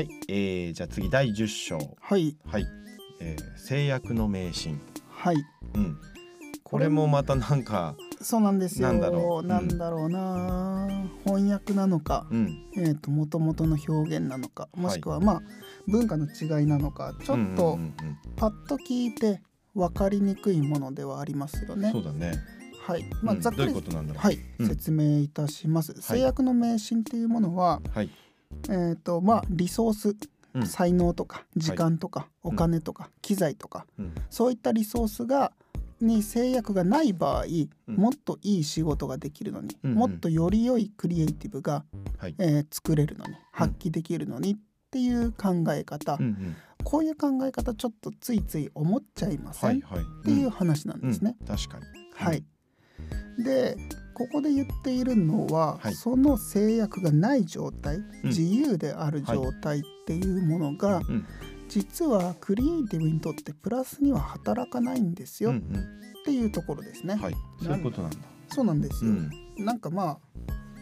はい、えー、じゃあ次第10章。はい。はい、えー、制約の迷信。はい。うん。これもまたなんかそうなんですよ。なんだろう。うん。なんだろうな。翻訳なのかうん。えー、と元々の表現なのかもしくはまあ文化の違いなのかちょっとうんうんうんうん。パッと聞いて分かりにくいものではありますよね。そう。だね、はい、まあ、うん。ざっくりどういうことなんだろう。はい、うん。説明いたします。制約の迷信っていうものは、はいえっ、とまあリソース、うん。才能とか時間とか、お金とか、機材とかうん。そういったリソースがに制約がない場合、うん。もっといい仕事ができるのに、うんうん。もっとより良いクリエイティブが、はい。えー作れるのに発揮できるのにっていう考え方、うんうん。こういう考え方ちょっとついつい思っちゃいません、はいはい。っていう話なんですね。うん。確かに。はい、でここで言っているのは、はい。その制約がない状態、ん。自由である状態っていうものが、うん実はクリエイティブにとってプラスには働かないんですよ、うんっうん。ていうところですね。はい。そういうことなんだ。そうなんですよ、うん。なんかま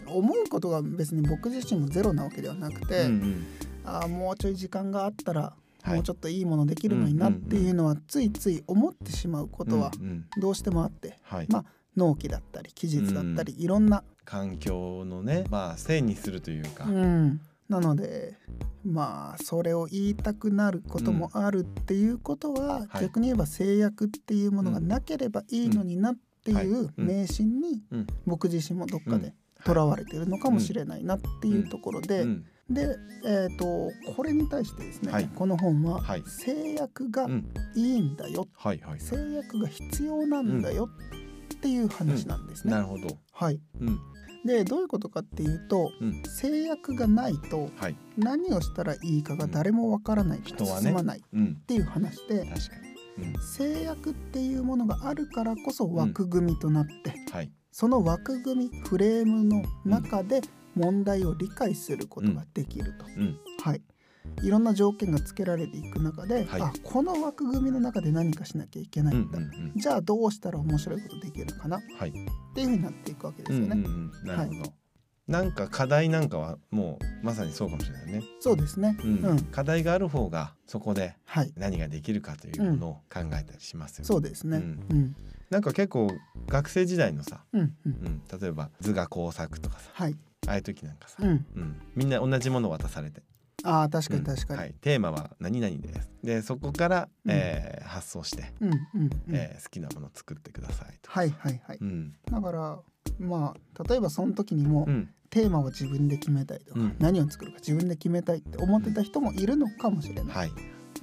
あ思うことが別に僕自身もゼロなわけではなくて、うんうん。ああもうちょい時間があったら、はい。もうちょっといいものできるのになっていうのはついつい思ってしまうことはうんうん。どうしてもあって、はい。まあ納期だったり期日だったり、いろんな環境のねまあせいにするというか、うん、なのでまあそれを言いたくなることもあるっていうことは、はい。逆に言えば制約っていうものがなければいいのになっていう迷信にうん。僕自身もどっかうん。でとらわれてるのかもしれないなっていうところで、うん。で、えー、とこれに対してですね、はい。この本ははい。制約がうん。いいんだよ、はいはい制約が必要なんだよっていう話なんですね。なるほど。はい、うん。でどういうことかっていうとうん。制約がないとはい。何をしたらいいかが誰もわからないから人はね。進まないっうん。ていう話で、確かに。うん。制約っていうものがあるからこそ枠組みとなって、はい。その枠組みフレームの中で問題を理解することができると、うん。はい、いろんな条件がつけられていく中で、はい。あこの枠組みの中で何かしなきゃいけないうんんだ、うんうんじゃあどうしたら面白いことできるかな。っはい。ていうふうになっていくわけですよね。うんうんうん。なるほど、なんか課題なんかはもうまさにそうかもしれないね、そうですね、うん。うん。課題がある方がそこではい。何ができるかというものを考えたりしますよね、そうですね。ううん。んなんか結構学生時代のさ、うんうん。うん、例えば図画工作とかさはい、ああいう時なんかさ、うん、うん。みんな同じものを渡されてああ確かにうん。確かに、はい、テーマは何々です。でそこから、うん。えー発想して、うんうんうん。えー好きなものを作ってくださいと。はいはいはい、うん。だからまあ例えばその時にも、うん。テーマを自分で決めたいとか、うん。何を作るか自分で決めたいって思ってた人もいるのかもしれない、はい。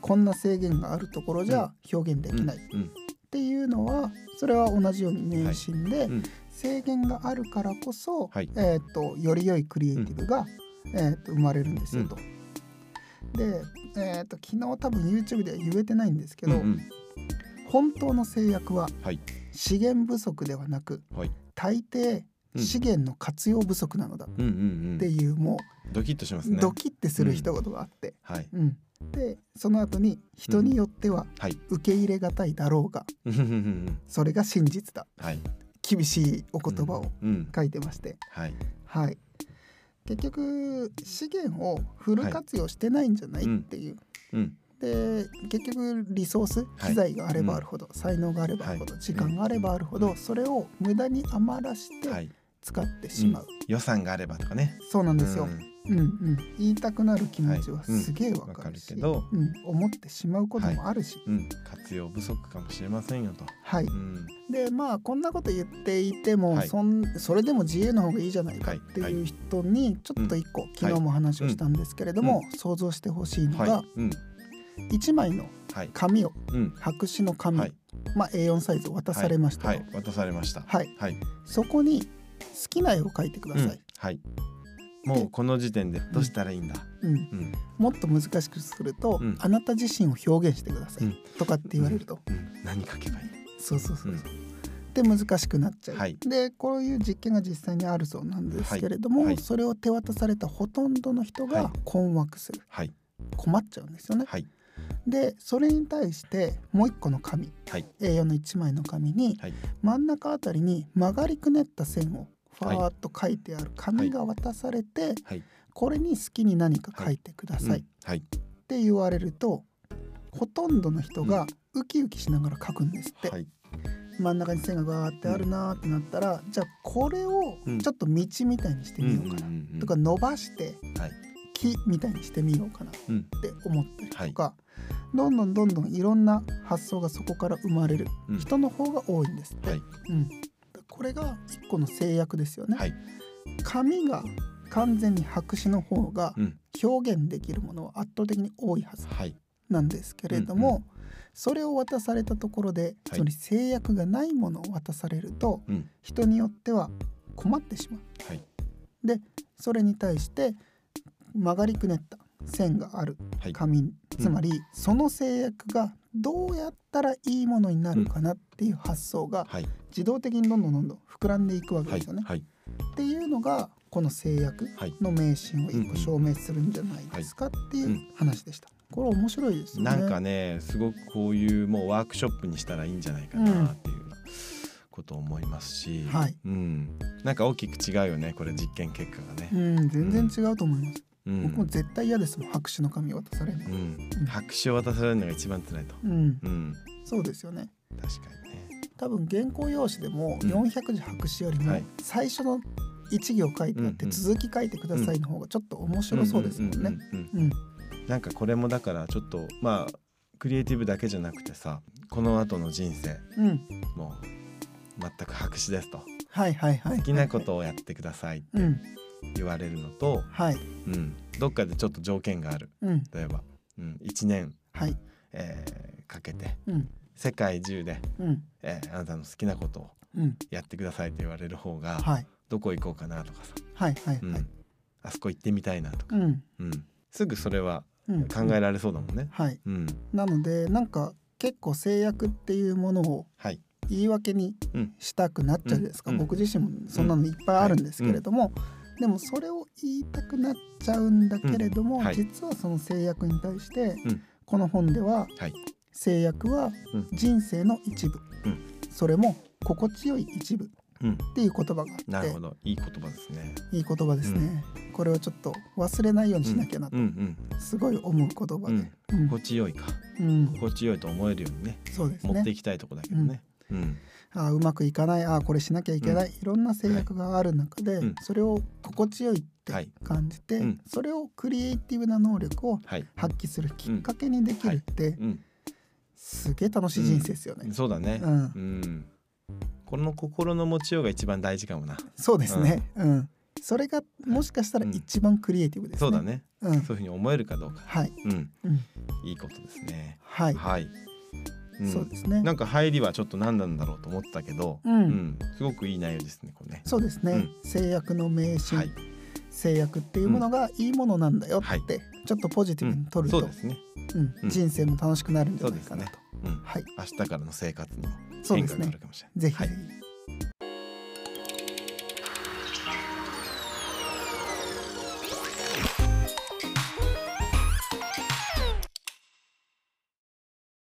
こんな制限があるところじゃ表現できない。っうん。ていうのはそれは同じように迷信で、うん。制限があるからこそ、はい。えー、とより良いクリエイティブが、えー、と生まれるんですよと。で、えー、と昨日多分 YouTube では言えてないんですけど、うんうん。本当の制約ははい。資源不足ではなくはい。大抵うん資源の活用不足なのだっうんうんうん。ていう、もドキッとしますうね。ドキッてする一言があって、はい。うん。でその後に人によってははい。受け入れがたいだろうがうん。うんうんうんそれが真実だ。はい。厳しいお言葉をうん。書いてまして、はい。はい結局資源をフル活用してないんじゃない、はいっていう。うん。で結局リソースはい機材があればあるほど、才能があればあるほど、はい。時間があればあるほど、それを無駄に余らしてはい。使ってしまう、予算があればとかね。そうなんですよ、うんうんうん。言いたくなる気持ちはすげえわわかるけどうん、思ってしまうこともあるし、うん。活用不足かもしれませんよと。はい、うん。でまあこんなこと言っていても、はい。そんそれでも自由の方がいいじゃないかはいっていう人にちょっと一個、ん昨日も話をしたんですけれども、想像してほしいのが、はい。うん。1枚のはい。紙をうん。白紙の紙、はい。まあ、A4 サイズを渡されました渡されました。はい。はい。そこに好きな絵を描いてください、うん。はいもうこの時点でどうしたらいいんだ？うん。うん。もっと難しくすると、うん。あなた自身を表現してください、うん。とかって言われると、うん。何書けばいいそうそうそうそう、うん。で難しくなっちゃう、はい。でこういう実験が実際にあるそうなんですけれども、はい。はい。それを手渡されたほとんどの人はい。が困惑する、はい。困っちゃうんですよね。はい。でそれに対してもう一個の紙はい。A4 の1枚の紙にはい。真ん中あたりに曲がりくねった線をファーッと書いてある紙が渡されて、はい。これに好きに何か書いてください。っうん。はい。て言われると、ほとんどの人がウキウキしながら書くんですって、はい。真ん中に線がガーってあるなーってなったら、じゃあこれをうん。ちょっと道みたいにしてみようかな、うんうんうんうん。とか伸ばしてはい。木みたいにしてみようかなっうん。て思ったりとか、どんどんどんどんいろんな発想がそこから生まれるうん。人の方が多いんですって、はい。うん、これが一個の制約ですよね。はい。紙が完全に白紙の方がうん。表現できるものは圧倒的に多いはずはい。なんですけれども、うんそれを渡されたところで、はい。その制約がないものを渡されるとうん。人によっては困ってしまう。はい。でそれに対して曲がりくねった線があるはい。紙つまりその制約がどうやったらいいものになるかなっていう発想がはい自動的にどんどんどんどん膨らんでいくわけはいですよね。はいっていうのがこの制約はいの迷信を一個証明するんじゃないですかっていう話でした。これ面白いですよね。なんかねすごくこういうもうワークショップにしたらいいんじゃないかなっていうことを思いますし、はいうん、なんか大きく違うよねこれ実験結果がね。うん全然違うと思います。うん。僕も絶対嫌ですもん白紙の紙渡されるの。うん、白紙を渡されるのが一番辛いと。うん、うん、そうですよね。確かにね。多分原稿用紙でもうん。400字白紙よりもはい。最初の1行書いてあってうんうん続き書いてくださいの方がちょっと面白そうですもんね。うんうんうんうんうんなんかこれもだからちょっとまあクリエイティブだけじゃなくてさこの後の人生うん。もう全く白紙ですと。はいはいはい。好きなことをやってくださいって。うん言われるのと、はい。うん、どっかでちょっと条件がある。うん。例えば、うん、1年、はい。えーかけて。うん。世界中で、うん。えーあなたの好きなことをうん。やってくださいって言われる方が、はい。どこ行こうかなとかさ、はいはいうん。はい。あそこ行ってみたいなとか、うん。うん、すぐそれはうん。考えられそうだもんね。はい。うん、なのでなんか結構制約っていうものをはい、言い訳にうん。したくなっちゃうですか、うん。僕自身もそんなのいっぱいあるんですけれども、でもそれを言いたくなっちゃうんだけれども、うん。はい。実はその制約に対して、うん。この本でははい、制約はうん。人生の一部、うん。それも心地よい一部っうん、ていう言葉があってなるほど、いい言葉ですね。いい言葉ですね、これをちょっと忘れないようにしなきゃなとすごい思う言葉うん、で、うん。心地よいか、うん。心地よいと思えるようにね、そうです持ってねいきたいとこだけどね。うん、あーうまくいかない。あーこれしなきゃいけない、いろんな制約がある中で、うん。それを心地よいってはい。感じて、うん。それをクリエイティブな能力をはい、発揮するきっかけにできるって、うん、すげえ楽しい人生ですよね。そうだね。うん。うん、この心の持ちようが一番大事かもな。そうですね、うん。それがもしかしたら一番クリエイティブですね。そうだね。うん。そういうふうに思えるかどうか。はい、うん、うん、いいことですね。はい、はい。うん。そうですね。なんか入りはちょっと何なんだろうと思ったけど、うん。うん、すごくいい内容ですね。これね。そうですね、制約の迷信、はい、制約っていうものがいいものなんだよって、はい。ちょっとポジティブに取ると、そうですね。うん。うん。人生も楽しくなるんじゃないかなと。うん、はい、明日からの生活にも変化がある。かもしれない。ぜひ。はい。ぜひ